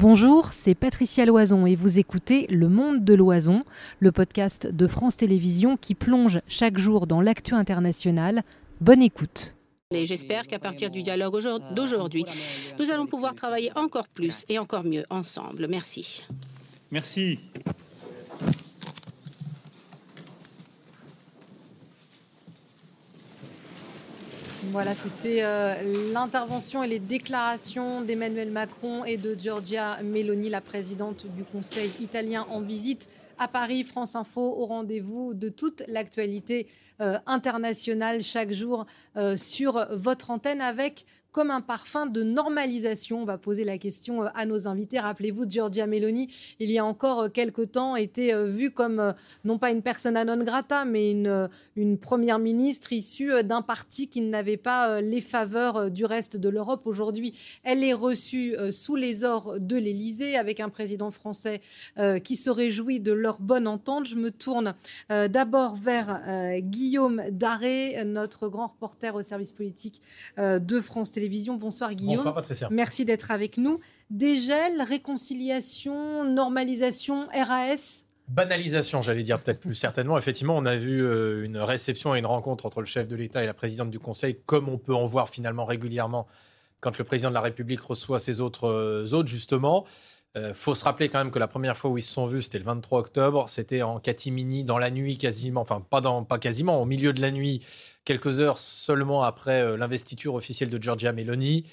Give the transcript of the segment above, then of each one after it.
Bonjour, c'est Patricia Loison et vous écoutez Le Monde de Loison, le podcast de France Télévisions qui plonge chaque jour dans l'actu international. Bonne écoute. Et j'espère qu'à partir du dialogue d'aujourd'hui, nous allons pouvoir travailler encore plus et encore mieux ensemble. Merci. Merci. Voilà, c'était euh, l'intervention et les déclarations d'Emmanuel Macron et de Giorgia Meloni, la présidente du Conseil italien en visite à Paris. France Info au rendez-vous de toute l'actualité euh, internationale chaque jour euh, sur votre antenne avec comme un parfum de normalisation. On va poser la question euh, à nos invités. Rappelez-vous, Giorgia Meloni, il y a encore euh, quelques temps, était euh, vue comme non pas une persona non grata, mais une, une première ministre issue d'un parti qui n'avait pas les faveurs du reste de l'Europe. Aujourd'hui, elle est reçue sous les ors de l'Élysée avec un président français qui se réjouit de leur bonne entente. Je me tourne d'abord vers Guillaume Daré, notre grand reporter au service politique de France Bonsoir Guillaume. Bonsoir Patricia. Merci d'être avec nous. Dégel, réconciliation, normalisation, RAS Banalisation, j'allais dire peut-être plus certainement. Effectivement, on a vu euh, une réception et une rencontre entre le chef de l'État et la présidente du Conseil, comme on peut en voir finalement régulièrement quand le président de la République reçoit ses autres euh, hôtes, justement. Euh, faut se rappeler quand même que la première fois où ils se sont vus, c'était le 23 octobre. C'était en catimini, dans la nuit quasiment, enfin pas, dans, pas quasiment, au milieu de la nuit, quelques heures seulement après euh, l'investiture officielle de Giorgia Meloni.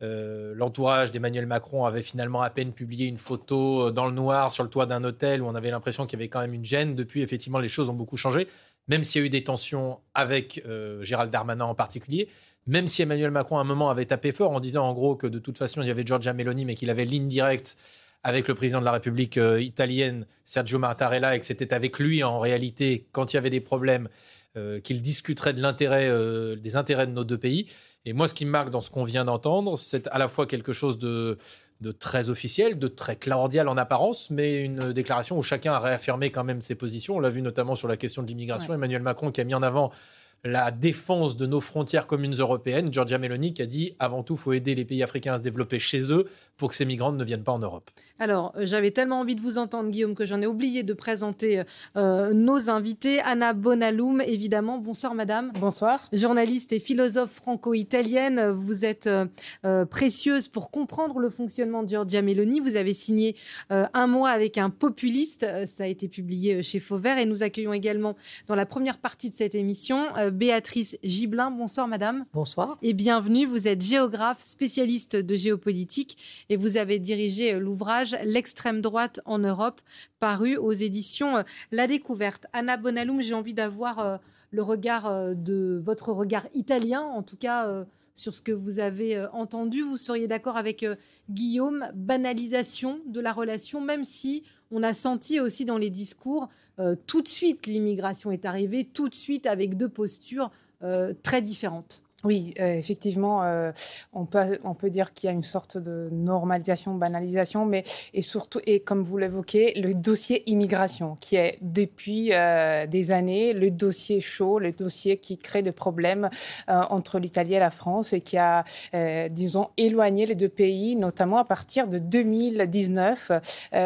Euh, l'entourage d'Emmanuel Macron avait finalement à peine publié une photo dans le noir sur le toit d'un hôtel où on avait l'impression qu'il y avait quand même une gêne. Depuis, effectivement, les choses ont beaucoup changé, même s'il y a eu des tensions avec Gérald Darmanin en particulier. Même si Emmanuel Macron, à un moment, avait tapé fort en disant en gros que de toute façon, il y avait Giorgia Meloni, mais qu'il avait ligne directe avec le président de la République euh, italienne, Sergio Mattarella, et que c'était avec lui, en réalité, quand il y avait des problèmes, euh, qu'il discuterait de l'intérêt, euh, des intérêts de nos deux pays. Et moi, ce qui me marque dans ce qu'on vient d'entendre, c'est à la fois quelque chose de, de très officiel, de très cordial en apparence, mais une déclaration où chacun a réaffirmé quand même ses positions. On l'a vu notamment sur la question de l'immigration. Emmanuel Macron qui a mis en avant la défense de nos frontières communes européennes. Giorgia Meloni qui a dit avant tout, il faut aider les pays africains à se développer chez eux pour que ces migrants ne viennent pas en Europe. Alors, euh, j'avais tellement envie de vous entendre, Guillaume, que j'en ai oublié de présenter euh, nos invités. Anna Bonaloum, évidemment. Bonsoir, madame. Bonsoir. Journaliste et philosophe franco-italienne. Vous êtes euh, précieuse pour comprendre le fonctionnement de Giorgia Meloni. Vous avez signé un mois avec un populiste. Ça a été publié chez Fauvert. Et nous accueillons également, dans la première partie de cette émission, Béatrice Gibelin. Bonsoir, madame. Bonsoir. Et bienvenue. Vous êtes géographe, spécialiste de géopolitique et vous avez dirigé euh, l'ouvrage L'extrême droite en Europe, paru aux éditions euh, La Découverte. Anna Bonaloum, j'ai envie d'avoir euh, le regard de votre regard italien, en tout cas sur ce que vous avez entendu. Vous seriez d'accord avec Guillaume, banalisation de la relation, même si on a senti aussi dans les discours, tout de suite l'immigration est arrivée, tout de suite avec deux postures très différentes. Oui, euh, effectivement, euh, on, peut, on peut dire qu'il y a une sorte de normalisation, banalisation, mais et surtout, et comme vous l'évoquez, le dossier immigration, qui est depuis euh, des années le dossier chaud, le dossier qui crée des problèmes entre l'Italie et la France et qui a, disons, éloigné les deux pays, notamment à partir de 2019,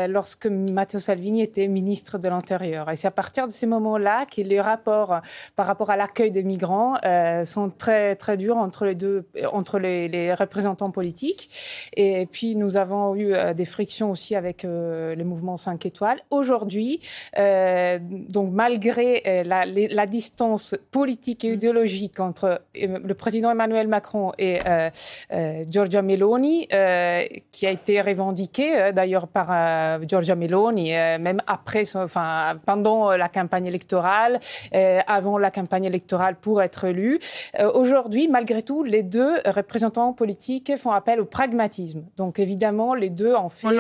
lorsque Matteo Salvini était ministre de l'Intérieur. Et c'est à partir de ces moments-là que les rapports par rapport à l'accueil des migrants sont très très dur entre les deux, entre les, représentants politiques. Et puis nous avons eu euh, des frictions aussi avec euh, le mouvement 5 étoiles. Aujourd'hui, euh, donc malgré la, la, distance politique et mm. idéologique entre le président Emmanuel Macron et Giorgia Meloni, qui a été revendiquée d'ailleurs par Giorgia Meloni, même après, enfin pendant la campagne électorale, avant la campagne électorale pour être élu. Aujourd'hui aujourd'hui, malgré tout, les deux représentants politiques font appel au pragmatisme. Donc évidemment, les deux en fait. On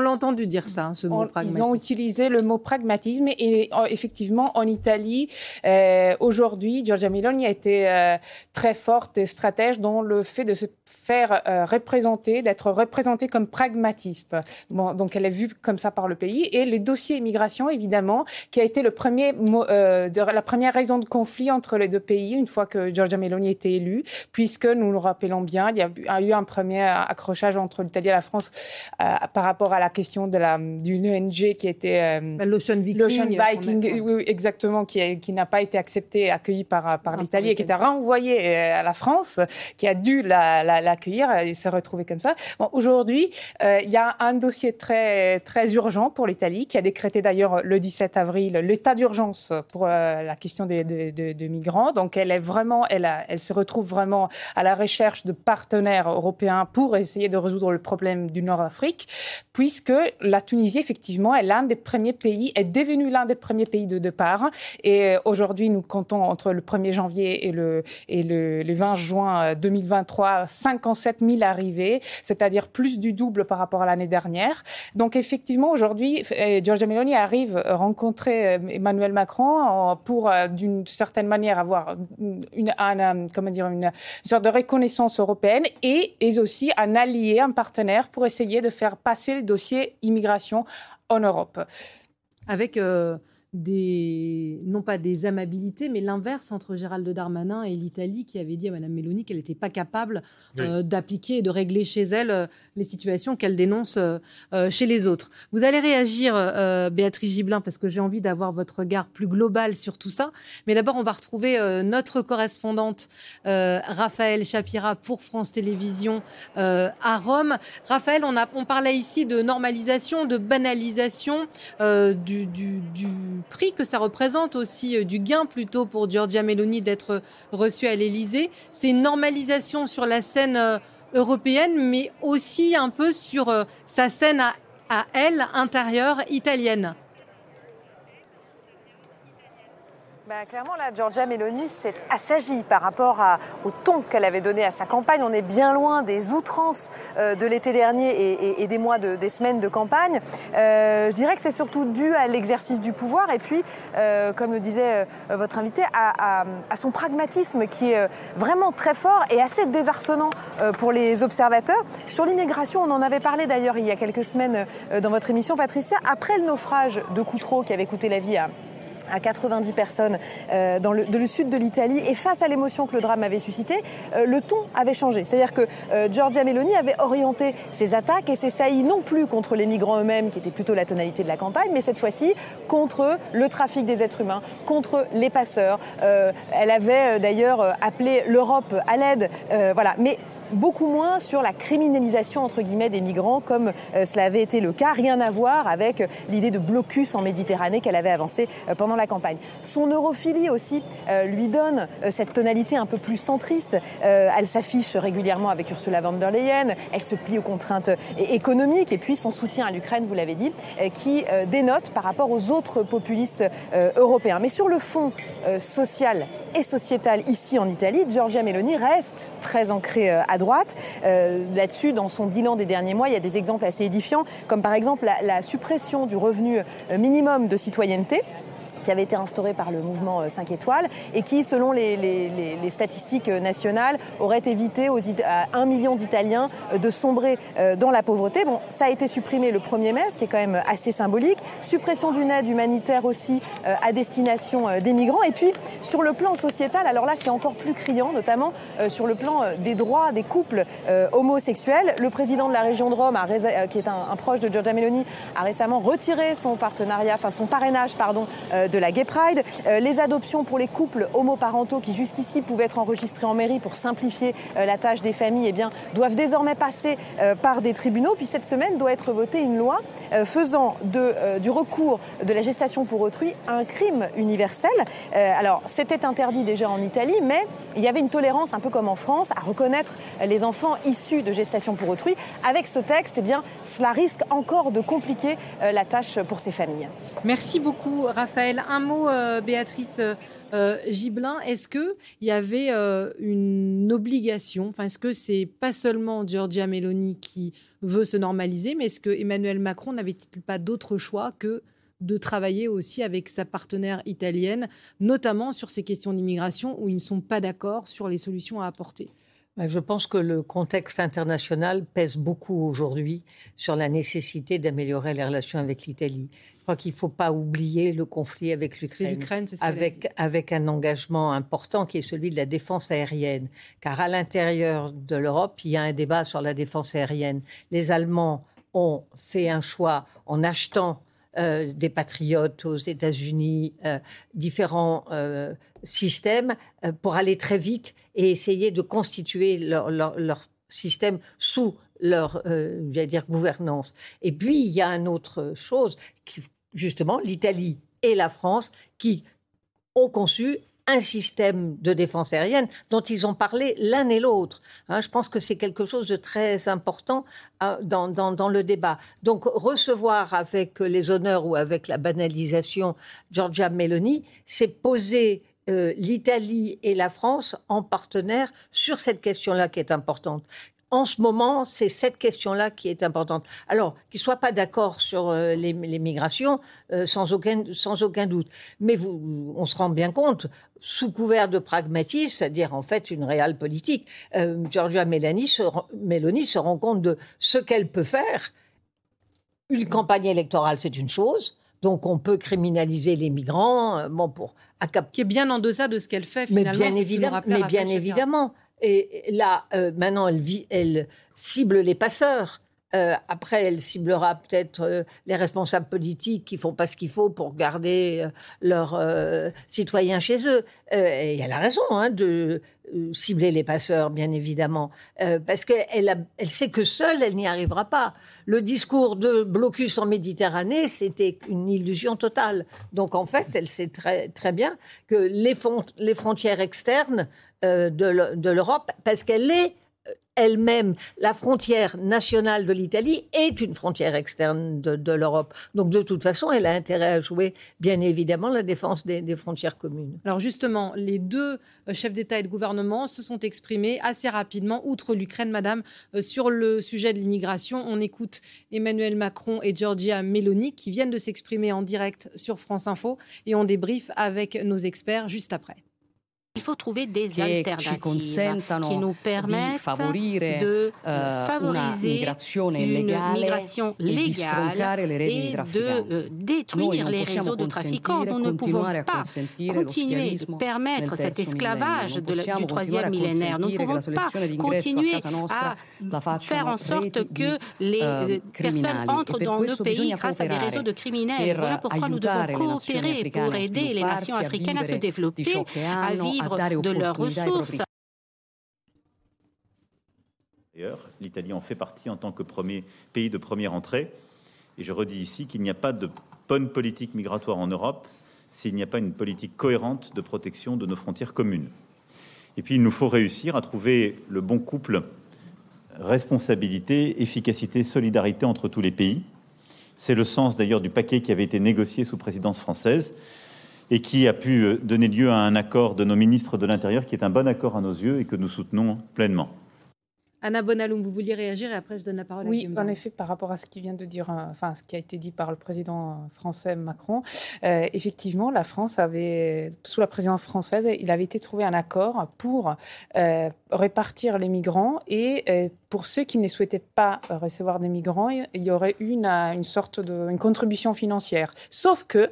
l'a entendu, dire ça, ce mot pragmatisme. Ils ont utilisé le mot pragmatisme et effectivement, en Italie, euh, aujourd'hui, Giorgia Meloni a été euh, très forte et stratège dans le fait de se faire euh, représenter, d'être représentée comme pragmatiste. Bon, donc elle est vue comme ça par le pays. Et le dossier immigration, évidemment, qui a été le premier, la première raison de conflit entre les deux pays une fois que Giorgia Meloni était été élu, puisque nous le rappelons bien, il y a eu un premier accrochage entre l'Italie et la France par rapport à la question de la d'une ONG qui était l'Ocean Viking, Viking oui, exactement, qui, qui n'a pas été accepté et accueilli par par l'Italie et qui était renvoyé à la France, qui a dû l'accueillir la, et se retrouver comme ça. Bon, aujourd'hui, il y a un dossier très très urgent pour l'Italie qui a décrété d'ailleurs le 17 avril l'état d'urgence pour la question des, des, migrants. Donc elle est vraiment, elle, elle se retrouve vraiment à la recherche de partenaires européens pour essayer de résoudre le problème du Nord-Afrique, puisque la Tunisie effectivement est l'un des premiers pays, est devenu l'un des premiers pays de départ. Et aujourd'hui, nous comptons entre le 1er janvier et le, et le, 20 juin 2023 57 000 arrivées, c'est-à-dire plus du double par rapport à l'année dernière. Donc effectivement, aujourd'hui, Giorgia Meloni arrive rencontrer euh, Emmanuel Macron pour, euh, d'une certaine manière, avoir une, euh, une, sorte de reconnaissance européenne et, aussi un allié, un partenaire pour essayer de faire passer le dossier immigration en Europe. Avec des, non pas des amabilités, mais l'inverse entre Gérald Darmanin et l'Italie qui avait dit à Mme Meloni qu'elle n'était pas capable euh, d'appliquer et de régler chez elle euh, les situations qu'elle dénonce euh, chez les autres. Vous allez réagir, Béatrice Giblin, parce que j'ai envie d'avoir votre regard plus global sur tout ça. Mais d'abord, on va retrouver notre correspondante, Raphaël Chapira, pour France Télévisions à Rome. Raphaël, on, a, on parlait ici de normalisation, de banalisation du, du, du prix que ça représente aussi, euh, du gain plutôt pour Giorgia Meloni d'être reçue à l'Élysée. C'est une normalisation sur la scène euh, européenne, mais aussi un peu sur euh, sa scène à, à elle, intérieure, italienne. Bah, clairement, là, Giorgia Meloni s'est assagie par rapport au ton qu'elle avait donné à sa campagne. On est bien loin des outrances euh, de l'été dernier et, des mois, de, des semaines de campagne. Euh, je dirais que c'est surtout dû à l'exercice du pouvoir et puis, euh, comme le disait votre invité, à, son pragmatisme qui est vraiment très fort et assez désarçonnant pour les observateurs. Sur l'immigration, on en avait parlé d'ailleurs il y a quelques semaines dans votre émission, Patricia. Après le naufrage de Coutreau qui avait coûté la vie à à 90 personnes euh, dans le, sud de l'Italie. Et face à l'émotion que le drame avait suscité, euh, le ton avait changé. C'est-à-dire que euh, Giorgia Meloni avait orienté ses attaques et ses saillies non plus contre les migrants eux-mêmes, qui était plutôt la tonalité de la campagne, mais cette fois-ci contre le trafic des êtres humains, contre les passeurs. elle avait d'ailleurs appelé l'Europe à l'aide. voilà. Mais beaucoup moins sur la criminalisation entre guillemets des migrants comme euh, cela avait été le cas, rien à voir avec euh, l'idée de blocus en Méditerranée qu'elle avait avancée euh, pendant la campagne. Son europhilie aussi lui donne cette tonalité un peu plus centriste. elle s'affiche régulièrement avec Ursula von der Leyen, elle se plie aux contraintes économiques et puis son soutien à l'Ukraine, vous l'avez dit, qui dénote par rapport aux autres populistes européens. Mais sur le fond social et sociétal ici en Italie, Giorgia Meloni reste très ancrée à droite. Euh, là-dessus, dans son bilan des derniers mois, il y a des exemples assez édifiants, comme par exemple la suppression du revenu euh, minimum de citoyenneté qui avait été instauré par le mouvement 5 euh, étoiles et qui, selon les, statistiques euh, nationales, aurait évité aux, à un million d'Italiens euh, de sombrer dans la pauvreté. Bon, ça a été supprimé le 1er mai, ce qui est quand même assez symbolique. Suppression d'une aide humanitaire aussi à destination des migrants. Et puis, sur le plan sociétal, alors là, c'est encore plus criant, notamment sur le plan des droits des couples homosexuels. Le président de la région de Rome, qui est un, proche de Giorgia Meloni, a récemment retiré son partenariat, enfin son parrainage, pardon, de la Gay Pride, euh, les adoptions pour les couples homoparentaux qui jusqu'ici pouvaient être enregistrés en mairie pour simplifier euh, la tâche des familles, eh bien, doivent désormais passer euh, par des tribunaux. Puis cette semaine doit être votée une loi faisant de, du recours de la gestation pour autrui un crime universel. alors, c'était interdit déjà en Italie, mais il y avait une tolérance, un peu comme en France, à reconnaître les enfants issus de gestation pour autrui. Avec ce texte, eh bien, cela risque encore de compliquer la tâche pour ces familles. Merci beaucoup, Raphaël. Un mot, euh, Béatrice euh, Gibelin. Est-ce qu'il y avait euh, une obligation enfin, Est-ce que c'est pas seulement Giorgia Meloni qui veut se normaliser, mais est-ce que Emmanuel Macron n'avait-il pas d'autre choix que de travailler aussi avec sa partenaire italienne, notamment sur ces questions d'immigration où ils ne sont pas d'accord sur les solutions à apporter? Je pense que le contexte international pèse beaucoup aujourd'hui sur la nécessité d'améliorer les relations avec l'Italie. Je crois qu'il ne faut pas oublier le conflit avec l'Ukraine, avec, avec un engagement important qui est celui de la défense aérienne. Car à l'intérieur de l'Europe, il y a un débat sur la défense aérienne. Les Allemands ont fait un choix en achetant euh, des patriotes aux États-Unis, euh, différents euh, systèmes pour aller très vite et essayer de constituer leur, système sous leur dire, gouvernance. Et puis, il y a une autre chose, justement, l'Italie et la France qui ont conçu un système de défense aérienne dont ils ont parlé l'un et l'autre. Hein, je pense que c'est quelque chose de très important euh, dans, le débat. Donc recevoir avec les honneurs ou avec la banalisation Giorgia Meloni, c'est poser euh, l'Italie et la France en partenaire sur cette question-là qui est importante en ce moment, c'est cette question-là qui est importante. Alors, qu'ils ne soient pas d'accord sur euh, les, migrations, euh, sans, aucun, sans aucun doute. Mais vous, on se rend bien compte, sous couvert de pragmatisme, c'est-à-dire en fait une réelle politique, euh, Giorgia Meloni se, Meloni se rend compte de ce qu'elle peut faire. Une campagne électorale, c'est une chose. Donc on peut criminaliser les migrants, bon pour qui est bien en deçà de ce qu'elle fait finalement. Mais bien évidemment, mais bien évidemment. Et là, euh, maintenant, elle, cible les passeurs. Euh, après, elle ciblera peut-être euh, les responsables politiques qui font pas ce qu'il faut pour garder leurs citoyens chez eux. et elle a raison hein, de cibler les passeurs, bien évidemment, parce qu'elle elle sait que seule, elle n'y arrivera pas. Le discours de blocus en Méditerranée, c'était une illusion totale. Donc, en fait, elle sait très, bien que les, frontières externes de l'Europe parce qu'elle est euh, elle-même, la frontière nationale de l'Italie est une frontière externe de, l'Europe. Donc de toute façon, elle a intérêt à jouer, bien évidemment, la défense des, frontières communes. Alors justement, les deux euh, chefs d'État et de gouvernement se sont exprimés assez rapidement, outre l'Ukraine, Madame, sur le sujet de l'immigration. On écoute Emmanuel Macron et Giorgia Meloni qui viennent de s'exprimer en direct sur France Info et on débrief avec nos experts juste après. Il faut trouver des alternatives qui nous permettent de uh, favoriser une migration e légale et de euh, détruire les réseaux de trafiquants. Nous ne pouvons pas continuer de permettre cet esclavage du troisième millénaire. Nous ne pouvons pas continuer à faire en sorte que les uh, personnes entrent dans nos pays grâce à des réseaux de criminels. Voilà pourquoi nous devons coopérer pour aider les nations africaines à se développer, à vivre de leurs ressources. L'Italie en fait partie en tant que premier pays de première entrée. Et je redis ici qu'il n'y a pas de bonne politique migratoire en Europe s'il n'y a pas une politique cohérente de protection de nos frontières communes. Et puis il nous faut réussir à trouver le bon couple responsabilité, efficacité, solidarité entre tous les pays. C'est le sens d'ailleurs du paquet qui avait été négocié sous présidence française et qui a pu euh, donner lieu à un accord de nos ministres de l'Intérieur qui est un bon accord à nos yeux et que nous soutenons pleinement. Anna Bonaloum, vous vouliez réagir et après je donne la parole oui, à Oui, en effet, par rapport à ce qui vient de dire, euh, enfin ce qui a été dit par le président français Macron, euh, effectivement, la France avait, sous la présidence française, il avait été trouvé un accord pour répartir les migrants et pour ceux qui ne souhaitaient pas recevoir des migrants, il y aurait eu une, une sorte de une contribution financière. Sauf que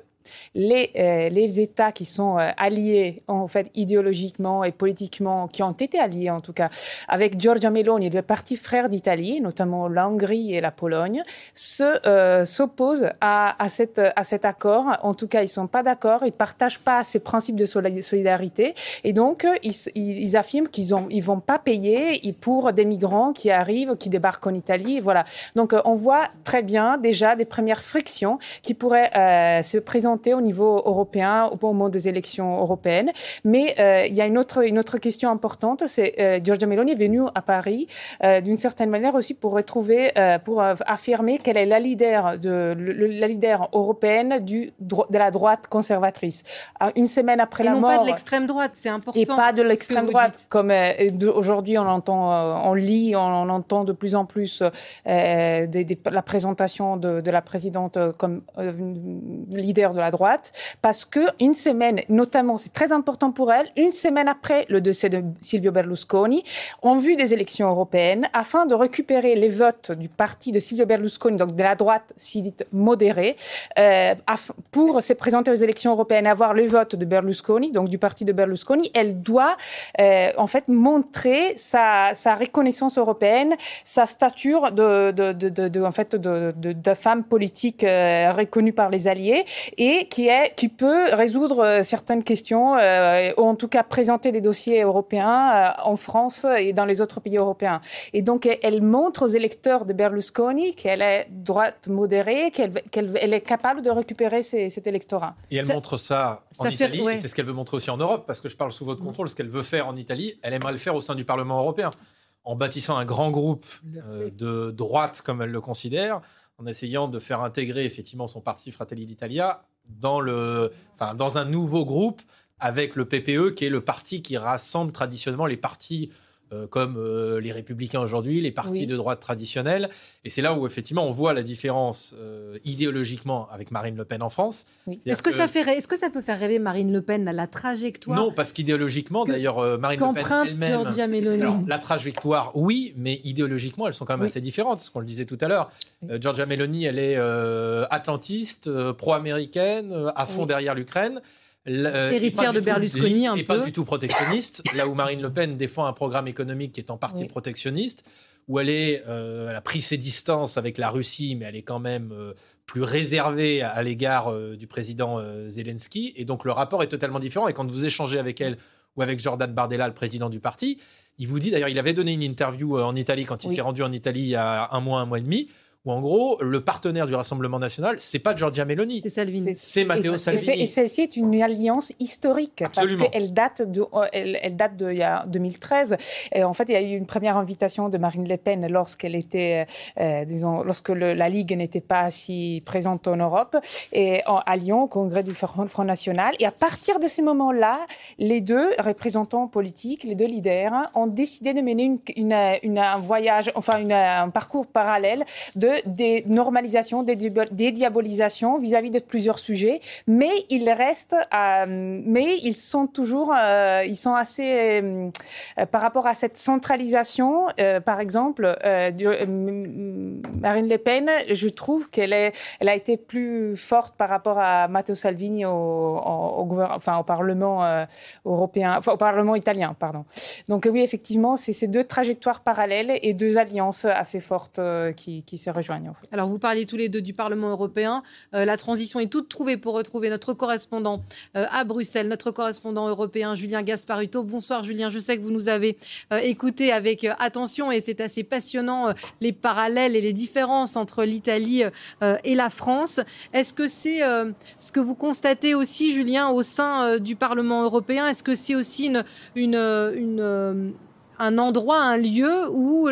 les, euh, les États qui sont euh, alliés, en fait, idéologiquement et politiquement, qui ont été alliés en tout cas, avec Giorgia Meloni, le parti frère d'Italie, notamment la Hongrie et la Pologne, euh, s'opposent à, à, à cet accord. En tout cas, ils ne sont pas d'accord, ils ne partagent pas ces principes de solidarité. Et donc, ils, ils affirment qu'ils ne ils vont pas payer pour des migrants qui arrivent, qui débarquent en Italie. Voilà. Donc, on voit très bien déjà des premières frictions qui pourraient se présenter au niveau européen au moment des élections européennes. Mais euh, il y a une autre, une autre question importante, c'est euh, Giorgia Meloni est venue à Paris euh, d'une certaine manière aussi pour retrouver, pour affirmer qu'elle est la leader, de, la leader européenne du, de la droite conservatrice. Une semaine après et la non mort... pas de l'extrême droite, c'est important. Et pas de l'extrême droite, comme aujourd'hui on entend, on lit, on, entend de plus en plus la présentation de, de la présidente comme leader de la droite, parce que une semaine, notamment, c'est très important pour elle, une semaine après le décès de Silvio Berlusconi, on vu des élections européennes afin de récupérer les votes du parti de Silvio Berlusconi, donc de la droite, si dite modérée, euh, pour se présenter aux élections européennes, avoir le vote de Berlusconi, donc du parti de Berlusconi. Elle doit euh, en fait montrer sa, sa, reconnaissance européenne, sa stature de en fait, de, femme politique euh, reconnue par les alliés et qui, est, qui peut résoudre euh, certaines questions, euh, ou en tout cas présenter des dossiers européens en France et dans les autres pays européens. Et donc, elle montre aux électeurs de Berlusconi qu'elle est droite modérée, qu'elle elle est capable de récupérer cet électorat. Et elle montre ça en Italie, et c'est ce qu'elle veut montrer aussi en Europe, parce que je parle sous votre contrôle, ce qu'elle veut faire en Italie, elle aimerait le faire au sein du Parlement européen en bâtissant un grand groupe euh, de droite, comme elle le considère, en essayant de faire intégrer effectivement son parti Fratelli d'Italia dans, le, enfin, dans un nouveau groupe avec le PPE, qui est le parti qui rassemble traditionnellement les partis euh, comme euh, les républicains aujourd'hui, les partis de droite traditionnels. Et c'est là où effectivement on voit la différence euh, idéologiquement avec Marine Le Pen en France. Est-ce que, ça fait, est-ce que ça peut faire rêver Marine Le Pen à la trajectoire Non, parce qu'idéologiquement, d'ailleurs, Marine Le Pen elle-même... la trajectoire, oui, mais idéologiquement, elles sont quand même assez différentes, ce qu'on le disait tout à l'heure. Giorgia Meloni, elle est atlantiste, pro-américaine, à fond derrière l'Ukraine. Euh, héritière de Berlusconi un et pas du tout protectionniste. là où Marine Le Pen défend un programme économique qui est en partie protectionniste, où elle est, euh, elle a pris ses distances avec la Russie, mais elle est quand même euh, plus réservée à, l'égard du président Zelensky. Et donc le rapport est totalement différent. Et quand vous échangez avec elle ou avec Jordan Bardella, le président du parti, il vous dit d'ailleurs, il avait donné une interview en Italie quand il s'est rendu en Italie il y a un mois, un mois et demi où en gros, le partenaire du Rassemblement national, c'est pas Giorgia Meloni. C'est Salvini. C'est Matteo Salvini. Et, celle-ci est une alliance historique. Absolument. Parce qu'elle date de, elle, elle date de il y a 2013. Et en fait, il y a eu une première invitation de Marine Le Pen lorsqu'elle était, euh, disons, lorsque la Ligue n'était pas si présente en Europe, et à Lyon, au congrès du Front National. Et à partir de ce moment-là, les deux représentants politiques, les deux leaders, ont décidé de mener une, un voyage, enfin un parcours parallèle de des normalisations, des, diabolisations vis-à-vis de plusieurs sujets, mais ils restent, euh, mais ils sont toujours, euh, ils sont assez, euh, par rapport à cette centralisation, par exemple, Marine Le Pen, je trouve qu'elle elle a été plus forte par rapport à Matteo Salvini au, Parlement européen, au Parlement italien, pardon. Donc oui, effectivement, c'est ces deux trajectoires parallèles et deux alliances assez fortes qui, qui se rejoignent. Alors, vous parliez tous les deux du Parlement européen. Euh, la transition est toute trouvée pour retrouver notre correspondant euh, à Bruxelles, notre correspondant européen, Julien Gasparuto. Bonsoir, Julien. Je sais que vous nous avez euh, écouté avec attention et c'est assez passionnant les parallèles et les différences entre l'Italie et la France. Est-ce que c'est ce que vous constatez aussi, Julien, au sein du Parlement européen? Est-ce que c'est aussi une, un endroit, un lieu où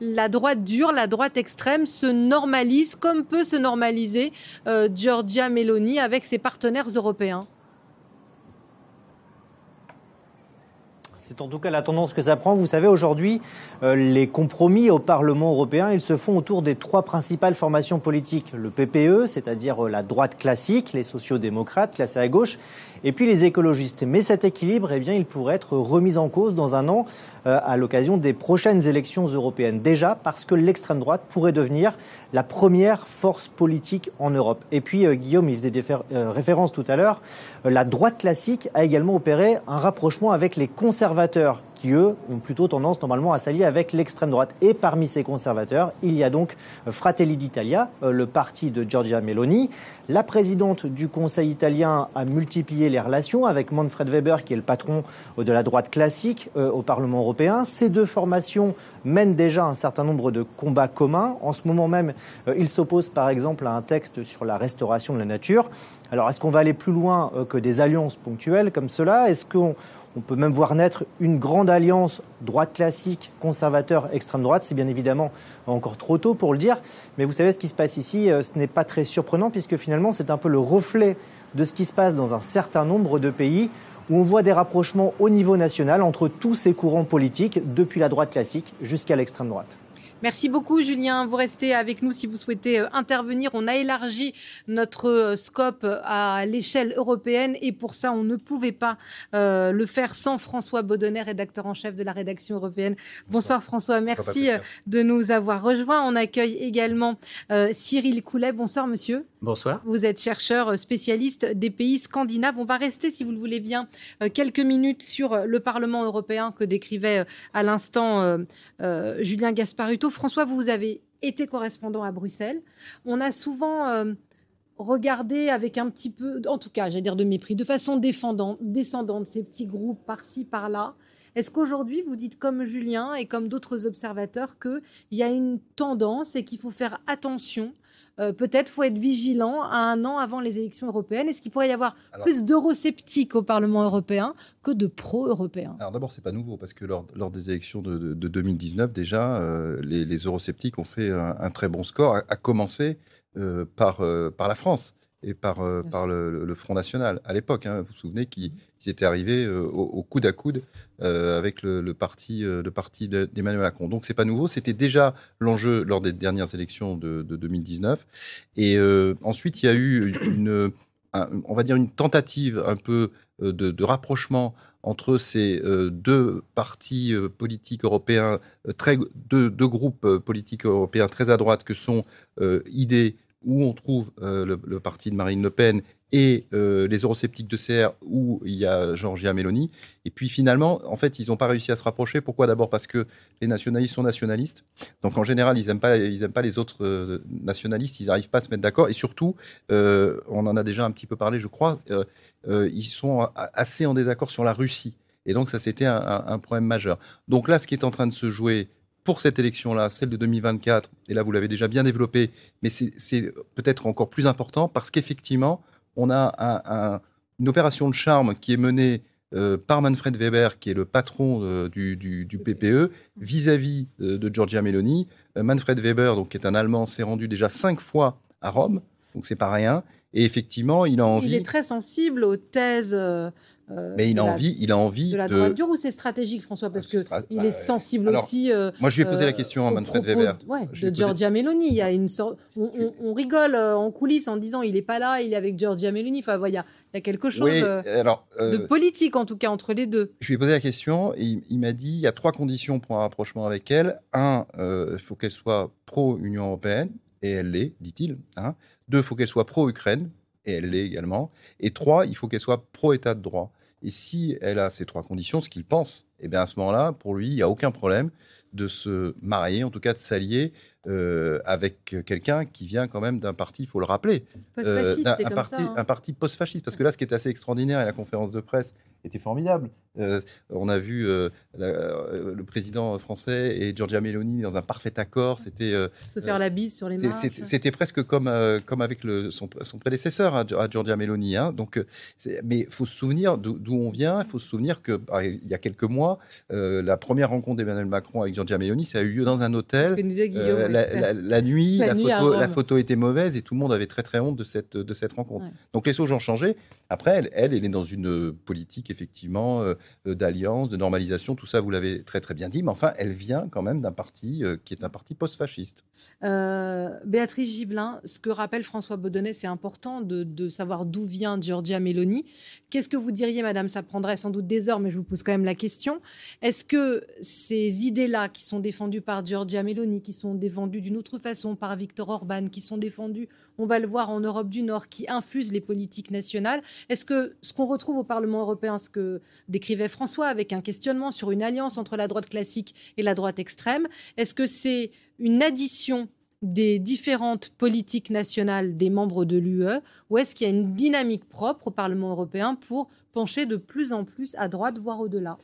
la droite dure, la droite extrême se normalise comme peut se normaliser euh, Giorgia Meloni avec ses partenaires européens C'est en tout cas la tendance que ça prend. Vous savez, aujourd'hui, euh, les compromis au Parlement européen, ils se font autour des trois principales formations politiques. Le PPE, c'est-à-dire euh, la droite classique, les sociaux-démocrates classés à gauche, et puis les écologistes. Mais cet équilibre, eh bien, il pourrait être remis en cause dans un an euh, à l'occasion des prochaines élections européennes. Déjà parce que l'extrême droite pourrait devenir la première force politique en Europe. Et puis, euh, Guillaume, il faisait des euh, références tout à l'heure, la droite classique a également opéré un rapprochement avec les conservateurs qui, eux, ont plutôt tendance normalement à s'allier avec l'extrême droite. Et parmi ces conservateurs, il y a donc Fratelli d'Italia, le parti de Giorgia Meloni, la présidente du Conseil italien a multiplié les relations avec Manfred Weber, qui est le patron de la droite classique euh, au Parlement européen. Ces deux formations mènent déjà un certain nombre de combats communs. En ce moment même, euh, ils s'opposent par exemple à un texte sur la restauration de la nature. Alors, est-ce qu'on va aller plus loin euh, que des alliances ponctuelles comme cela? Est-ce qu'on on peut même voir naître une grande alliance droite classique, conservateur, extrême droite. C'est bien évidemment encore trop tôt pour le dire. Mais vous savez, ce qui se passe ici, euh, ce n'est pas très surprenant puisque finalement, c'est un peu le reflet de ce qui se passe dans un certain nombre de pays où on voit des rapprochements au niveau national entre tous ces courants politiques, depuis la droite classique jusqu'à l'extrême droite. Merci beaucoup, Julien. Vous restez avec nous si vous souhaitez euh, intervenir. On a élargi notre euh, scope à l'échelle européenne et pour ça, on ne pouvait pas euh, le faire sans François Baudonnet, rédacteur en chef de la rédaction européenne. Bonsoir, François. Merci de nous avoir rejoints. On accueille également Cyril Coulet. Bonsoir, monsieur. Bonsoir. Vous êtes chercheur spécialiste des pays scandinaves. On va rester, si vous le voulez bien, quelques minutes sur le Parlement européen que décrivait à l'instant Julien Gasparuto. François, vous avez été correspondant à Bruxelles. On a souvent euh, regardé avec un petit peu, en tout cas, j'allais dire de mépris, de façon défendante, descendante, ces petits groupes par-ci, par-là. Est-ce qu'aujourd'hui, vous dites comme Julien et comme d'autres observateurs qu'il y a une tendance et qu'il faut faire attention euh, peut-être faut être vigilant à un an avant les élections européennes. Est-ce qu'il pourrait y avoir plus d'eurosceptiques au Parlement européen que de pro-européens? Alors d'abord, c'est pas nouveau parce que lors, des élections de, 2019, déjà, euh, les, eurosceptiques ont fait un, très bon score, à, commencer euh, par, par la France et par, euh, par le, Front National à l'époque. Hein. vous vous souvenez qu'ils étaient arrivés euh, au, coude à coude euh, avec le, parti, le parti d'Emmanuel Macron. Donc c'est pas nouveau. C'était déjà l'enjeu lors des dernières élections de, 2019. Et ensuite, il y a eu une, on va dire une tentative un peu de, rapprochement entre ces deux partis politiques européens, très, deux, deux, groupes politiques européens très à droite que sont ID où on trouve euh, le, parti de Marine Le Pen et euh, les eurosceptiques de CR où il y a Georgia Meloni. Et puis finalement, en fait, ils n'ont pas réussi à se rapprocher. Pourquoi? D'abord parce que les nationalistes sont nationalistes. Donc en général, ils n'aiment pas, pas les autres euh, nationalistes. Ils n'arrivent pas à se mettre d'accord. Et surtout, on en a déjà un petit peu parlé, je crois, ils sont assez en désaccord sur la Russie. Et donc ça, c'était un, problème majeur. Donc là, ce qui est en train de se jouer pour cette élection-là, celle de 2024, et là vous l'avez déjà bien développé, mais c'est peut-être encore plus important parce qu'effectivement, on a une opération de charme qui est menée euh, par Manfred Weber, qui est le patron euh, du, PPE, vis-à-vis euh, de Giorgia Meloni. Manfred Weber, donc, qui est un Allemand, s'est rendu déjà cinq fois à Rome, donc c'est pas rien. Et effectivement, il a envie. Il est très sensible aux thèses euh, mais il a, envie, il a envie de la droite dure ou c'est stratégique, François? Parce qu'il il est bah, sensible aussi. Euh, moi, je lui ai posé la euh, question à Manfred Weber. de Giorgia Meloni. Il y a une sorte, on, rigole en coulisses en disant il est pas là, il est avec Giorgia Meloni. Enfin, il y, a, il y a quelque chose de politique en tout cas entre les deux. Je lui ai posé la question et il, m'a dit il y a trois conditions pour un rapprochement avec elle. Un, il faut qu'elle soit pro-Union européenne et elle l'est, dit-il. Hein. Deux, il faut qu'elle soit pro-Ukraine et elle l'est également. Et trois, il faut qu'elle soit pro-État de droit. Et si elle a ces trois conditions, ce qu'il pense, et eh bien à ce moment-là, pour lui, il n'y a aucun problème de se marier, en tout cas de s'allier euh, avec quelqu'un qui vient quand même d'un parti, il faut le rappeler, euh, un, parti, hein. un parti post-fasciste. Parce que là, ce qui est assez extraordinaire, et la conférence de presse était formidable. Euh, on a vu le président français et Giorgia Meloni dans un parfait accord. C'était se faire la bise sur les marches. C'était presque comme comme avec le, son, prédécesseur à, Giorgia Meloni. Hein. Donc, mais il faut se souvenir d'où on vient. Il faut se souvenir que il y a quelques mois, la première rencontre d'Emmanuel Macron avec Giorgia Meloni, ça a eu lieu dans un hôtel la, nuit, la, photo, était mauvaise et tout le monde avait très très honte de cette, de cette rencontre. Donc les choses ont changé. Après, elle, elle, elle, est dans une politique effectivement euh, euh, d'alliance, de normalisation, tout ça vous l'avez très très bien dit, mais enfin elle vient quand même d'un parti euh, qui est un parti post-fasciste. Béatrice Gibelin, ce que rappelle François Baudonnet, c'est important de, de savoir d'où vient Giorgia Meloni. Qu'est-ce que vous diriez, madame? Ça prendrait sans doute des heures, mais je vous pose quand même la question. Est-ce que ces idées-là qui sont défendues par Giorgia Meloni, qui sont défendues d'une autre façon par Viktor Orban, qui sont défendues, on va le voir en Europe du Nord, qui infusent les politiques nationales, est-ce que ce qu'on retrouve au Parlement européen, ce que décrivait François avec un questionnement sur une alliance entre la droite classique et la droite extrême, est-ce que c'est une addition des différentes politiques nationales des membres de l'UE ou est-ce qu'il y a une dynamique propre au Parlement européen pour pencher de plus en plus à droite, voire au-delà?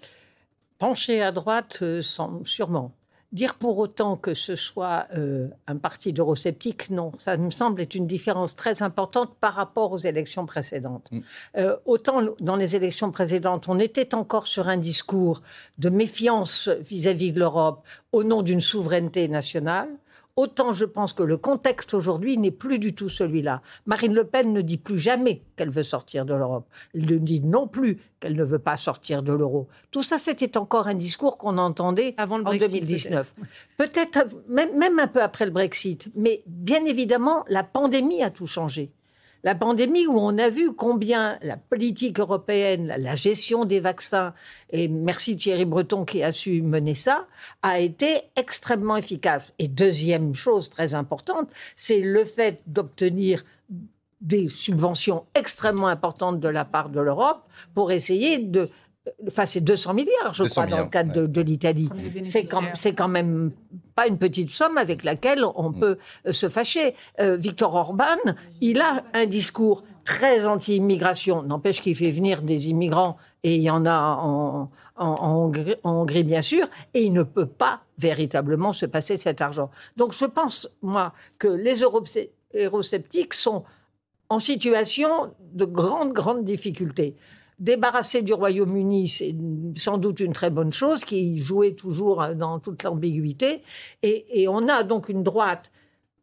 Pencher à droite, euh, sûrement. Dire pour autant que ce soit euh, un parti d'eurosceptiques, non. Ça me semble être une différence très importante par rapport aux élections précédentes. Mm. Euh, autant dans les élections précédentes, on était encore sur un discours de méfiance vis-à-vis -vis de l'Europe au nom d'une souveraineté nationale. Autant je pense que le contexte aujourd'hui n'est plus du tout celui-là. Marine Le Pen ne dit plus jamais qu'elle veut sortir de l'Europe. Elle ne dit non plus qu'elle ne veut pas sortir de l'euro. Tout ça, c'était encore un discours qu'on entendait Avant le en 2019. Peut-être même, même un peu après le Brexit. Mais bien évidemment, la pandémie a tout changé la pandémie où on a vu combien la politique européenne, la gestion des vaccins, et merci Thierry Breton qui a su mener ça, a été extrêmement efficace. Et deuxième chose très importante, c'est le fait d'obtenir des subventions extrêmement importantes de la part de l'Europe pour essayer de Enfin, c'est 200 milliards, je crois, dans le cadre de, l'Italie. C'est quand, quand, même pas une petite somme avec laquelle on mm. peut euh, se fâcher. Euh, Victor Orban, il a un discours très anti-immigration. N'empêche qu'il fait venir des immigrants, et il y en a en, Hongrie, bien sûr, et il ne peut pas véritablement se passer cet argent. Donc je pense, moi, que les eurosceptiques sont en situation de grande, grande difficulté débarrasser du Royaume-Uni, c'est sans doute une très bonne chose, qui jouait toujours dans toute l'ambiguïté. Et, on a donc une droite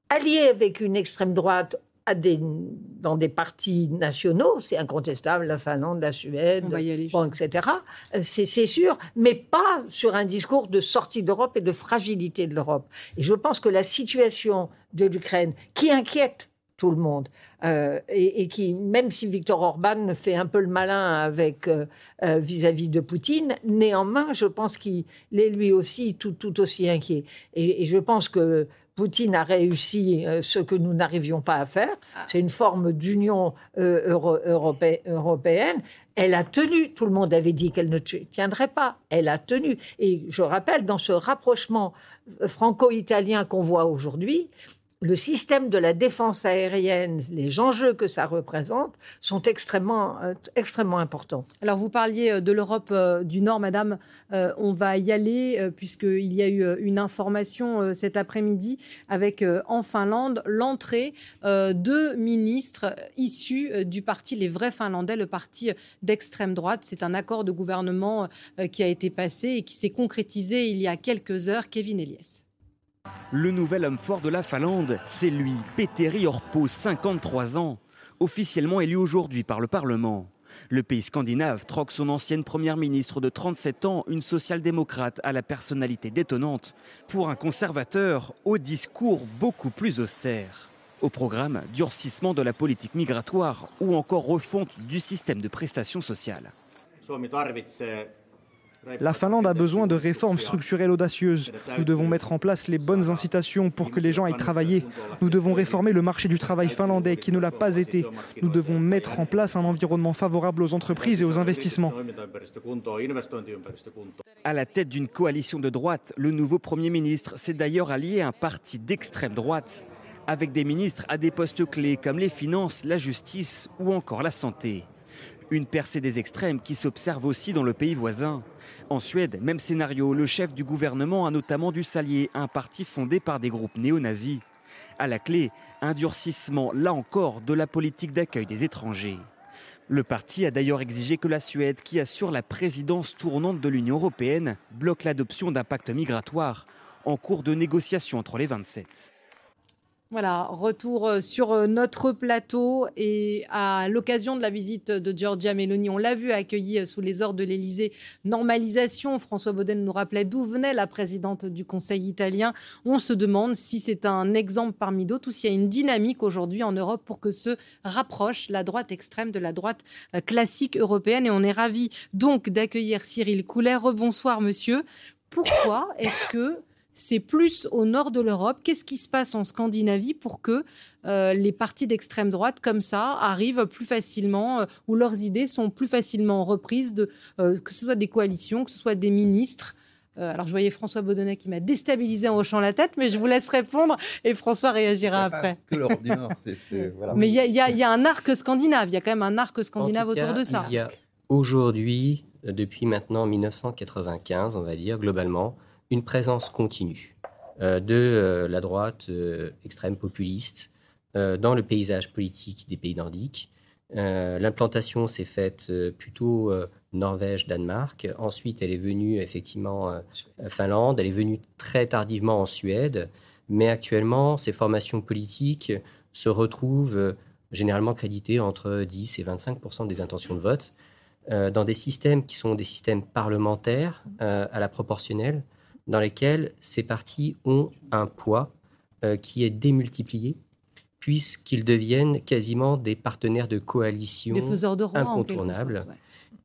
alliée avec une extrême droite à des, dans des partis nationaux, c'est incontestable, la Finlande, la Suède, bon, etc. C'est sûr, mais pas sur un discours de sortie d'Europe et de fragilité de l'Europe. Et je pense que la situation de l'Ukraine, qui inquiète tout le monde. Euh, et, qui, même si Viktor Orban fait un peu le malin avec euh, euh, vis-à-vis de Poutine, néanmoins, je pense qu'il est lui aussi tout, tout aussi inquiet. Et, je pense que Poutine a réussi ce que nous n'arrivions pas à faire. Ah. C'est une forme d'union européenne. Elle a tenu. Tout le monde avait dit qu'elle ne tiendrait pas. Elle a tenu. Et je rappelle, dans ce rapprochement franco-italien qu'on voit aujourd'hui, le système de la défense aérienne, les enjeux que ça représente sont extrêmement, euh, extrêmement importants. Alors vous parliez euh, de l'Europe euh, du Nord, Madame. on va y aller puisqu'il y a eu une information cet après-midi avec en Finlande l'entrée de ministres issus du parti Les Vrais Finlandais, le parti d'extrême droite. C'est un accord de gouvernement qui a été passé et qui s'est concrétisé il y a quelques heures. Kevin Elias. Le nouvel homme fort de la Finlande, c'est lui, Petteri Orpo, 53 ans, officiellement élu aujourd'hui par le Parlement. Le pays scandinave troque son ancienne première ministre de 37 ans, une social-démocrate à la personnalité détonnante, pour un conservateur au discours beaucoup plus austère. Au programme, durcissement de la politique migratoire ou encore refonte du système de prestations sociales. La Finlande a besoin de réformes structurelles audacieuses. Nous devons mettre en place les bonnes incitations pour que les gens aillent travailler. Nous devons réformer le marché du travail finlandais qui ne l'a pas été. Nous devons mettre en place un environnement favorable aux entreprises et aux investissements. À la tête d'une coalition de droite, le nouveau Premier ministre s'est d'ailleurs allié à un parti d'extrême droite, avec des ministres à des postes clés comme les finances, la justice ou encore la santé. Une percée des extrêmes qui s'observe aussi dans le pays voisin. En Suède, même scénario, le chef du gouvernement a notamment dû s'allier à un parti fondé par des groupes néo-nazis. À la clé, un durcissement, là encore, de la politique d'accueil des étrangers. Le parti a d'ailleurs exigé que la Suède, qui assure la présidence tournante de l'Union européenne, bloque l'adoption d'un pacte migratoire en cours de négociation entre les 27. Voilà, retour euh, sur euh, notre plateau et à l'occasion de la visite de Giorgia Meloni, on l'a vu accueillie euh, sous les ordres de l'Élysée, normalisation. François Bauden nous rappelait d'où venait la présidente du Conseil italien. On se demande si c'est un exemple parmi d'autres ou s'il y a une dynamique aujourd'hui en Europe pour que se rapproche la droite extrême de la droite classique européenne. Et on est ravi donc d'accueillir Cyril Coulet. Rebonsoir monsieur. Pourquoi est-ce que c'est plus au nord de l'Europe. Qu'est-ce qui se passe en Scandinavie pour que euh, les partis d'extrême droite comme ça arrivent plus facilement, euh, ou leurs idées sont plus facilement reprises, de, euh, que ce soit des coalitions, que ce soit des ministres? Alors, je voyais François Baudonnet qui m'a déstabilisé en hochant la tête, mais je vous laisse répondre et François réagira après. que l'Europe du Nord. Mais il y, a un arc scandinave, il y a quand même un arc scandinave autour de ça. Il y a aujourd'hui, depuis maintenant 1995, on va dire, globalement, une présence continue euh, de euh, la droite euh, extrême populiste dans le paysage politique des pays nordiques. L'implantation s'est faite plutôt Norvège, Danemark. Ensuite, elle est venue effectivement Finlande. Elle est venue très tardivement en Suède. Mais actuellement, ces formations politiques se retrouvent généralement créditées entre 10 et 25 des intentions de vote dans des systèmes qui sont des systèmes parlementaires à la proportionnelle, dans lesquels ces partis ont un poids qui est démultiplié puisqu'ils deviennent quasiment des partenaires de coalition incontournables.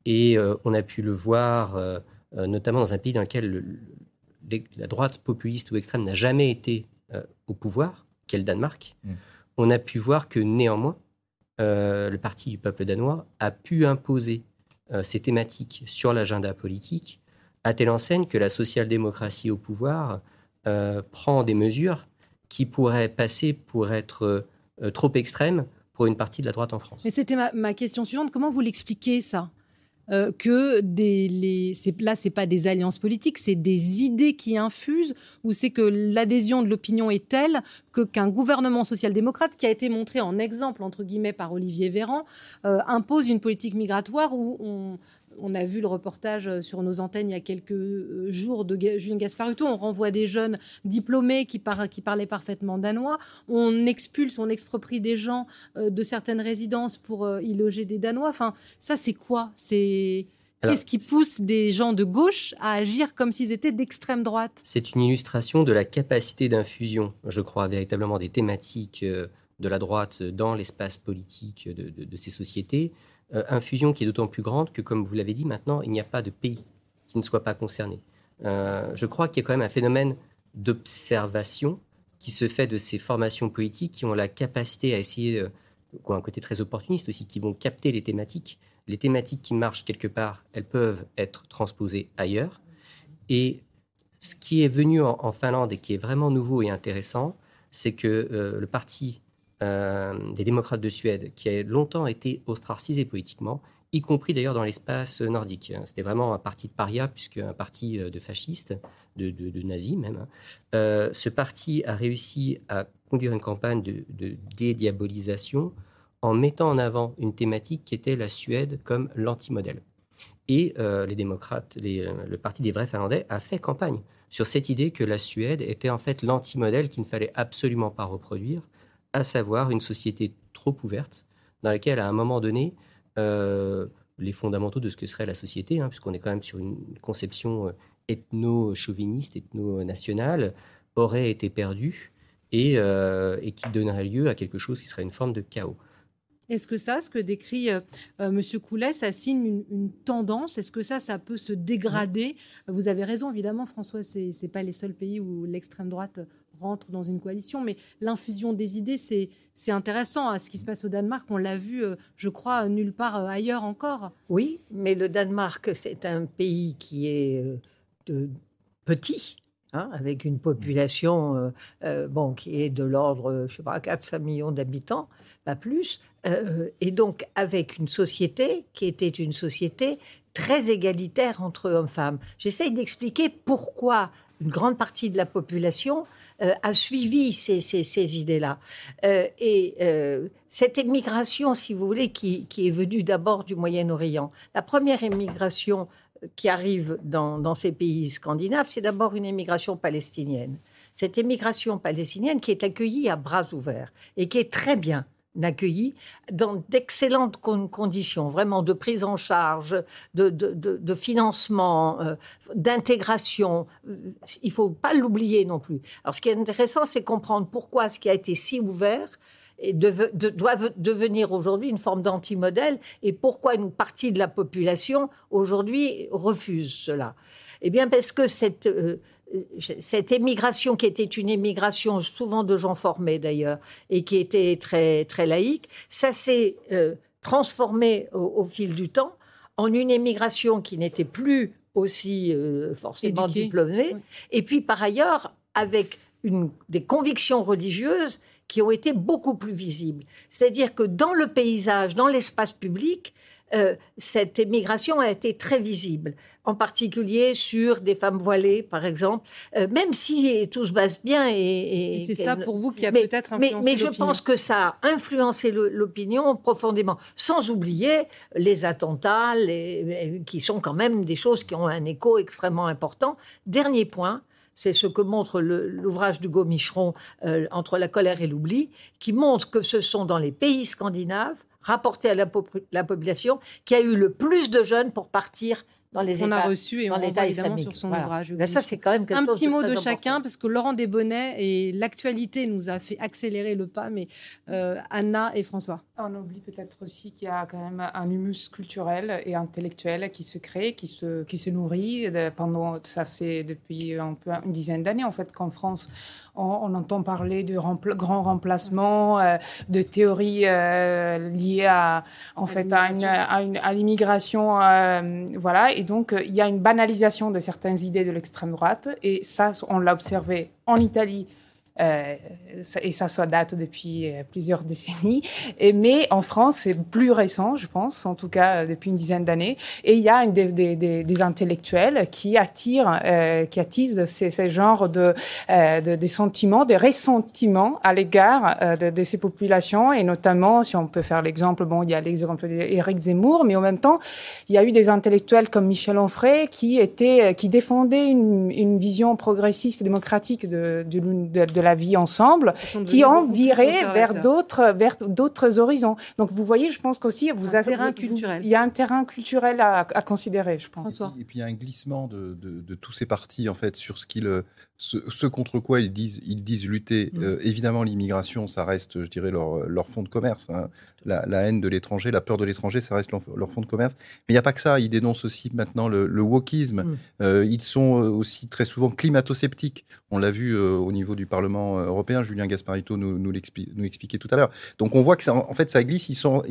Et euh, on a pu le voir, euh, euh, notamment dans un pays dans lequel la droite populiste ou extrême n'a jamais été au pouvoir, qu'est le Danemark. Mm. On a pu voir que néanmoins, le Parti du peuple danois a pu imposer ces thématiques sur l'agenda politique, à telle enseigne que la social-démocratie au pouvoir prend des mesures qui pourraient passer pour être euh, trop extrême pour une partie de la droite en France. Mais c'était ma, question suivante. Comment vous l'expliquez ça? Euh, que des, les, là, ce n'est pas des alliances politiques, c'est des idées qui infusent, ou c'est que l'adhésion de l'opinion est telle que qu'un gouvernement social-démocrate, qui a été montré en exemple, entre guillemets, par Olivier Véran, euh, impose une politique migratoire où on, on a vu le reportage euh, sur nos antennes il y a quelques euh, jours de Julien Gasparuto. On renvoie des jeunes diplômés qui, parlaient parfaitement danois. On expulse, on exproprie des gens euh, de certaines résidences pour y loger des Danois. Enfin, ça, c'est quoi? C'est Qu'est-ce qui pousse des gens de gauche à agir comme s'ils étaient d'extrême droite? C'est une illustration de la capacité d'infusion, je crois, véritablement des thématiques de la droite dans l'espace politique de ces sociétés. Euh, infusion qui est d'autant plus grande que, comme vous l'avez dit, maintenant, il n'y a pas de pays qui ne soit pas concerné. Euh, je crois qu'il y a quand même un phénomène d'observation qui se fait de ces formations politiques qui ont la capacité à essayer, euh, un côté très opportuniste aussi, qui vont capter les thématiques. Les thématiques qui marchent quelque part, elles peuvent être transposées ailleurs. Et ce qui est venu en, Finlande et qui est vraiment nouveau et intéressant, c'est que le parti euh, des démocrates de Suède, qui a longtemps été ostracisé politiquement, y compris d'ailleurs dans l'espace nordique. C'était vraiment un parti de paria, puisque un parti euh, de fascistes, de, nazis même. Hein. Euh, ce parti a réussi à conduire une campagne de, dédiabolisation en mettant en avant une thématique qui était la Suède comme l'antimodèle. Et les démocrates, le parti des vrais Finlandais, a fait campagne sur cette idée que la Suède était en fait l'antimodèle qu'il ne fallait absolument pas reproduire à savoir une société trop ouverte, dans laquelle, à un moment donné, euh, les fondamentaux de ce que serait la société, hein, puisqu'on est quand même sur une conception euh, ethno-chauviniste, ethno-nationale, auraient été perdus et, euh, et, qui donnerait lieu à quelque chose qui serait une forme de chaos. Est-ce que ça, ce que décrit euh, M. Coulet, ça signe une, tendance? Est-ce que ça, ça peut se dégrader? Vous avez raison, évidemment, François, ce n'est pas les seuls pays où l'extrême droite rentre dans une coalition, mais l'infusion des idées, c'est, c'est intéressant. À ce qui se passe au Danemark, on l'a vu, euh, je crois, nulle part euh, ailleurs encore. Oui, mais le Danemark, c'est un pays qui est de, petit, Hein, avec une population bon, qui est de l'ordre, je sais pas, 4-5 millions d'habitants, pas plus, euh, et donc avec une société qui était une société très égalitaire entre hommes-femmes. J'essaye d'expliquer pourquoi une grande partie de la population euh, a suivi ces, ces, idées-là. Euh, et cette émigration, si vous voulez, qui, qui est venue d'abord du Moyen-Orient, la première émigration qui arrive dans, dans ces pays scandinaves, c'est d'abord une émigration palestinienne. Cette émigration palestinienne qui est accueillie à bras ouverts et qui est très bien accueillis dans d'excellentes conditions, vraiment de prise en charge, de, financement, euh, d'intégration. Il faut pas l'oublier non plus. Alors ce qui est intéressant, c'est comprendre pourquoi ce qui a été si ouvert et doit devenir aujourd'hui une forme d'antimodèle et pourquoi une partie de la population aujourd'hui refuse cela. Eh bien parce que cette... Euh, cette émigration qui était une émigration souvent de gens formés d'ailleurs et qui était très très laïque, ça s'est euh, transformé au, fil du temps en une émigration qui n'était plus aussi euh, forcément diplômée. Et puis par ailleurs avec une, des convictions religieuses qui ont été beaucoup plus visibles. C'est-à-dire que dans le paysage, dans l'espace public, euh, cette émigration a été très visible, en particulier sur des femmes voilées, par exemple, euh, même si tout se passe bien. Et, c'est ça pour vous qui a peut-être influencé Mais, mais je pense que ça a influencé l'opinion profondément, sans oublier les attentats, les, qui sont quand même des choses qui ont un écho extrêmement important. Dernier point, c'est ce que montre l'ouvrage d'Hugo Micheron, euh, Entre la colère et l'oubli, qui montre que ce sont dans les pays scandinaves, rapportés à la, la population, qui a eu le plus de jeunes pour partir dans les on a reçu et on l'État évidemment sur son ouvrage. ça, c'est quand même un petit mot de, chacun parce que Laurent Desbonnets et l'actualité nous a fait accélérer le pas, mais euh, Anna et François. On oublie peut-être aussi qu'il y a quand même un humus culturel et intellectuel qui se crée, qui se, qui se nourrit pendant, ça fait depuis un peu une dizaine d'années en fait qu'en France on, entend parler de grand remplacement, euh, de théories euh, liées à, en fait, à, l'immigration. Euh, voilà. Et donc, il y a une banalisation de certaines idées de l'extrême droite. Et ça, on l'a observé en Italie euh, et ça, ça date depuis euh, plusieurs décennies. Mais en France, c'est plus récent, je pense, en tout cas euh, depuis une dizaine d'années. Et il y a des, intellectuels qui attirent, qui attisent ces, ces genres de, de, de, sentiments, de ressentiments à l'égard de, de, ces populations. Et notamment, si on peut faire l'exemple, bon, il y a l'exemple d'Éric Zemmour, mais en même temps, il y a eu des intellectuels comme Michel Onfray qui, étaient, qui défendaient une, vision progressiste et démocratique de, de, de la vie ensemble, qui ont viré vers d'autres, vers d'autres horizons. Donc vous voyez, je pense qu'aussi vous avez terrain culturel. il y a un terrain culturel à, considérer, je pense. Et puis il y a un glissement de, de, tous ces partis en fait sur ce qu'ils ce, contre quoi ils disent, ils disent lutter. Mm. Euh, évidemment, l'immigration, ça reste, je dirais, leur, leur fonds de commerce. Hein. La, haine de l'étranger, la peur de l'étranger, ça reste leur, leur, fonds de commerce. Mais il n'y a pas que ça. Ils dénoncent aussi maintenant le, le wokisme. Mm. Euh, ils sont euh, aussi très souvent climato-sceptiques. On l'a vu au niveau du Parlement européen. Julien Gasparito nous, nous l'expliquait tout à l'heure. Donc on voit que ça, en fait, ça glisse. Ils sont,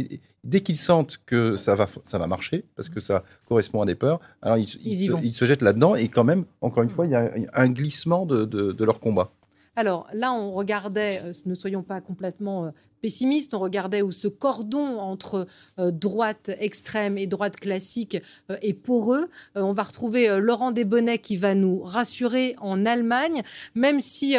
dès qu'ils sentent que ça va, ça va marcher, parce que ça correspond à des peurs, alors ils, ils se jettent là-dedans. Et quand même, encore une fois, il y a un glissement de, leur combat alors là, on regardait, euh, ne soyons pas complètement euh, pessimiste. On regardait où ce cordon entre euh, droite extrême et droite classique euh, est poreux. Euh, on va retrouver Laurent Desbonnets qui va nous rassurer en Allemagne. Même si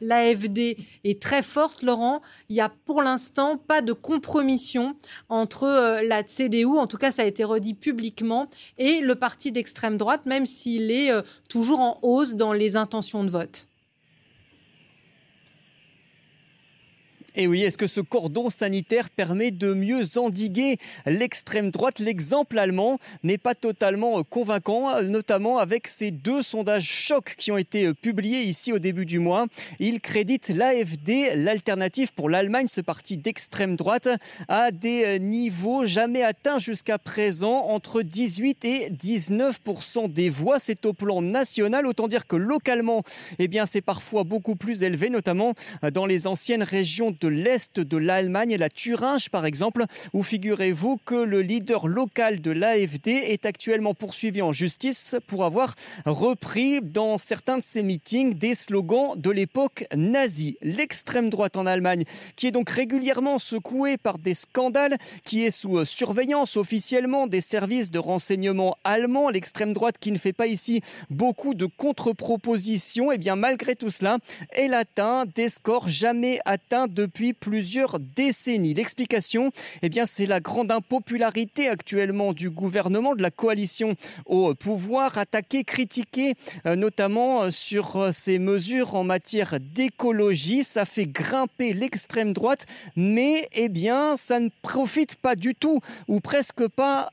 l'AFD est très forte, Laurent, il n'y a pour l'instant pas de compromission entre la CDU, en tout cas ça a été redit publiquement, et le parti d'extrême droite, même s'il est toujours en hausse dans les intentions de vote. Et oui, est-ce que ce cordon sanitaire permet de mieux endiguer l'extrême droite? L'exemple allemand n'est pas totalement euh, convaincant, euh, notamment avec ces deux sondages chocs qui ont été euh, publiés ici au début du mois. Il crédite l'AFD, l'alternative pour l'Allemagne, ce parti d'extrême droite, à des niveaux jamais atteints jusqu'à présent, entre 18 et 19 des voix. C'est au plan national, autant dire que localement, eh c'est parfois beaucoup plus élevé, notamment dans les anciennes régions de l'Est de l'Allemagne, la Thuringe par exemple, où figurez-vous que le leader local de l'AFD est actuellement poursuivi en justice pour avoir repris dans certains de ses meetings des slogans de l'époque nazie. L'extrême droite en Allemagne, qui est donc régulièrement secouée par des scandales, qui est sous surveillance officiellement des services de renseignement allemands, l'extrême droite qui ne fait pas ici beaucoup de contre-propositions, et eh bien malgré tout cela, elle atteint des scores jamais atteints depuis depuis plusieurs décennies. L'explication, eh bien, c'est la grande impopularité actuellement du gouvernement, de la coalition au pouvoir, attaquée, critiquée, euh, notamment euh, sur euh, ses mesures en matière d'écologie. Ça fait grimper l'extrême droite, mais eh bien, ça ne profite pas du tout, ou presque pas,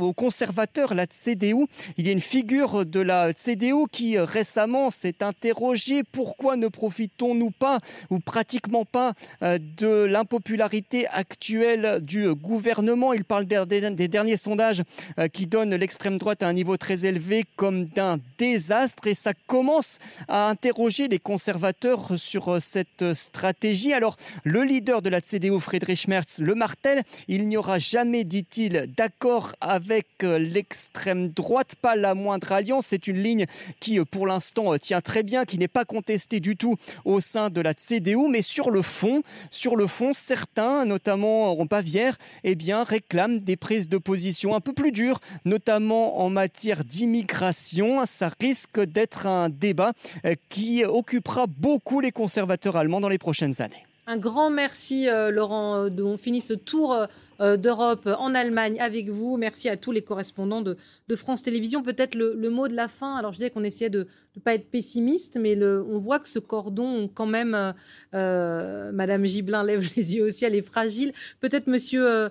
aux conservateurs, la CDU. Il y a une figure de la CDU qui récemment s'est interrogée pourquoi ne profitons-nous pas, ou pratiquement pas, euh, de l'impopularité actuelle du gouvernement. Il parle des derniers sondages euh, qui donnent l'extrême droite à un niveau très élevé comme d'un désastre et ça commence à interroger les conservateurs sur euh, cette stratégie. Alors, le leader de la CDU, Friedrich Merz, le martel, il n'y aura jamais, dit-il, d'accord avec l'extrême droite, pas la moindre alliance. C'est une ligne qui, pour l'instant, tient très bien, qui n'est pas contestée du tout au sein de la CDU, mais sur le fond, sur le fond, certains, notamment en Bavière, eh bien, réclament des prises de position un peu plus dures, notamment en matière d'immigration. Ça risque d'être un débat euh, qui occupera beaucoup les conservateurs allemands dans les prochaines années. Un grand merci, Laurent. On finit ce tour euh, d'Europe en Allemagne avec vous. Merci à tous les correspondants de, France Télévisions. Peut-être le, mot de la fin. Alors, je disais qu'on essayait de ne pas être pessimiste, mais on voit que ce cordon, quand même, euh, euh, Madame Gibelin lève les yeux au ciel, est fragile. Peut-être Monsieur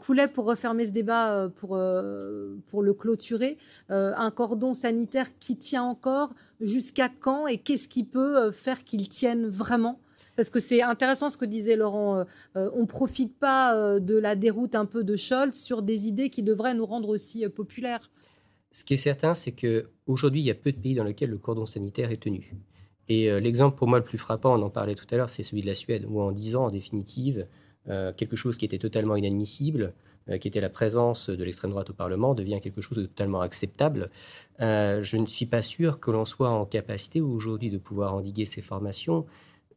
Coulet, pour refermer ce débat, pour, pour le clôturer, un cordon sanitaire qui tient encore. Jusqu'à quand et qu'est-ce qui peut faire qu'il tienne vraiment? Parce que c'est intéressant ce que disait Laurent. Euh, euh, on profite pas euh, de la déroute un peu de Scholz sur des idées qui devraient nous rendre aussi populaires. Ce qui est certain, c'est qu'aujourd'hui, il y a peu de pays dans lesquels le cordon sanitaire est tenu. Et l'exemple pour moi le plus frappant, on en parlait tout à l'heure, c'est celui de la Suède, où en 10 ans, en définitive, quelque chose qui était totalement inadmissible, qui était la présence de l'extrême droite au Parlement, devient quelque chose de totalement acceptable. je ne suis pas sûr que l'on soit en capacité aujourd'hui de pouvoir endiguer ces formations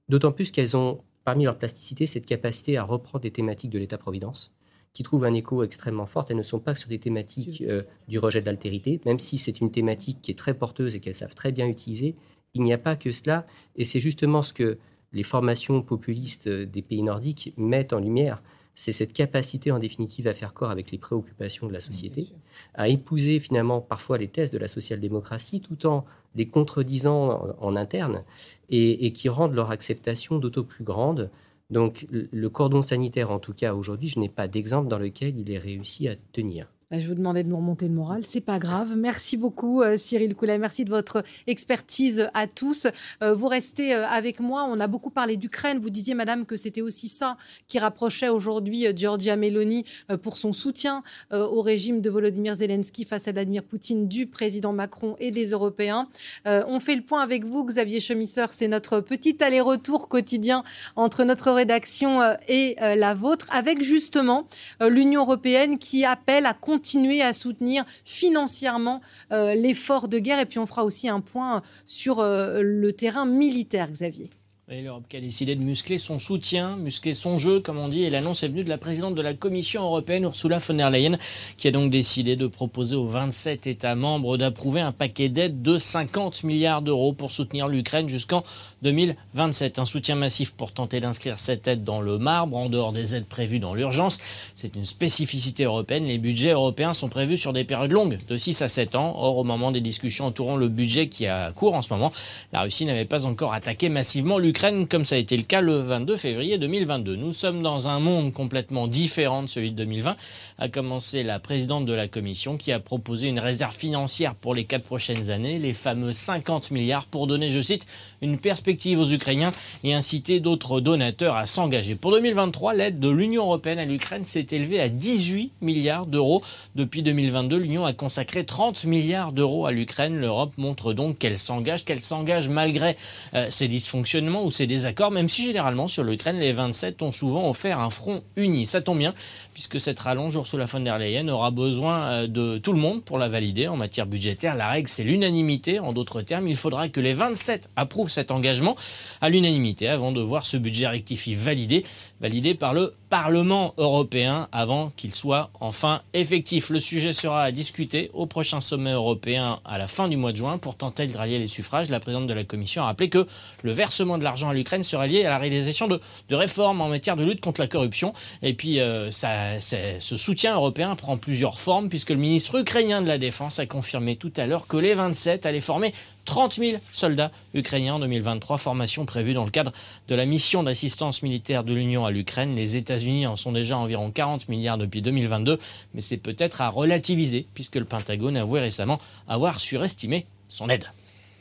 D'autant plus qu'elles ont, parmi leur plasticité, cette capacité à reprendre des thématiques de l'État-providence qui trouvent un écho extrêmement fort. Elles ne sont pas sur des thématiques euh, du rejet de l'altérité, même si c'est une thématique qui est très porteuse et qu'elles savent très bien utiliser. Il n'y a pas que cela, et c'est justement ce que les formations populistes euh, des pays nordiques mettent en lumière c'est cette capacité en définitive à faire corps avec les préoccupations de la société, à épouser finalement parfois les thèses de la social-démocratie tout en les contredisant en, interne et, qui rendent leur acceptation d'autant plus grande. Donc le cordon sanitaire, en tout cas aujourd'hui, je n'ai pas d'exemple dans lequel il est réussi à tenir. Bah, je vous demandais de nous remonter le moral, c'est pas grave. Merci beaucoup euh, Cyril Coulet, merci de votre expertise à tous. Euh, vous restez euh, avec moi, on a beaucoup parlé d'Ukraine. Vous disiez madame que c'était aussi ça qui rapprochait aujourd'hui Giorgia Meloni pour son soutien au régime de Volodymyr Zelensky face à Vladimir Poutine du président Macron et des Européens. on fait le point avec vous Xavier Chemisseur, c'est notre petit aller-retour quotidien entre notre rédaction et la vôtre avec justement l'Union européenne qui appelle à continuer à soutenir financièrement euh, l'effort de guerre. Et puis on fera aussi un point sur euh, le terrain militaire, Xavier. L'Europe qui a décidé de muscler son soutien, muscler son jeu, comme on dit, et l'annonce est venue de la présidente de la Commission européenne, Ursula von der Leyen, qui a donc décidé de proposer aux 27 États membres d'approuver un paquet d'aide de 50 milliards d'euros pour soutenir l'Ukraine jusqu'en 2027. Un soutien massif pour tenter d'inscrire cette aide dans le marbre, en dehors des aides prévues dans l'urgence. C'est une spécificité européenne. Les budgets européens sont prévus sur des périodes longues, de 6 à 7 ans. Or, au moment des discussions entourant le budget qui a cours en ce moment, la Russie n'avait pas encore attaqué massivement l'Ukraine comme ça a été le cas le 22 février 2022. Nous sommes dans un monde complètement différent de celui de 2020, a commencé la présidente de la Commission qui a proposé une réserve financière pour les quatre prochaines années, les fameux 50 milliards, pour donner, je cite, une perspective aux Ukrainiens et inciter d'autres donateurs à s'engager. Pour 2023, l'aide de l'Union européenne à l'Ukraine s'est élevée à 18 milliards d'euros. Depuis 2022, l'Union a consacré 30 milliards d'euros à l'Ukraine. L'Europe montre donc qu'elle s'engage, qu'elle s'engage malgré euh, ses dysfonctionnements ou ses désaccords, même si généralement sur l'Ukraine, les 27 ont souvent offert un front uni. Ça tombe bien, puisque cette rallonge, Ursula von der Leyen aura besoin euh, de tout le monde pour la valider en matière budgétaire. La règle, c'est l'unanimité. En d'autres termes, il faudra que les 27 approuvent cet engagement à l'unanimité avant de voir ce budget rectifié validé, validé par le Parlement européen avant qu'il soit enfin effectif. Le sujet sera à discuter au prochain sommet européen à la fin du mois de juin pour tenter de rallier les suffrages. La présidente de la Commission a rappelé que le versement de l'argent à l'Ukraine serait lié à la réalisation de, réformes en matière de lutte contre la corruption. Et puis, euh, ce soutien européen prend plusieurs formes puisque le ministre ukrainien de la Défense a confirmé tout à l'heure que les 27 allaient former 30 000 soldats ukrainiens en 2023, formation prévue dans le cadre de la mission d'assistance militaire de l'Union à l'Ukraine. Les États-Unis en sont déjà environ 40 milliards depuis 2022, mais c'est peut-être à relativiser puisque le Pentagone avouait récemment avoir surestimé son aide.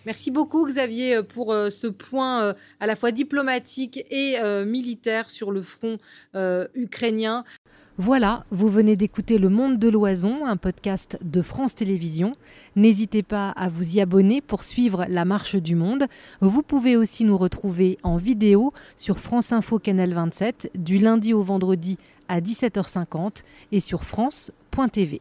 Merci beaucoup Xavier pour euh, ce point euh, à la fois diplomatique et euh, militaire sur le front ukrainien. Voilà, vous venez d'écouter Le Monde de l'Oison, un podcast de France Télévisions. N'hésitez pas à vous y abonner pour suivre la marche du monde. Vous pouvez aussi nous retrouver en vidéo sur France Info Canal 27 du lundi au vendredi à 17h50 et sur France.tv.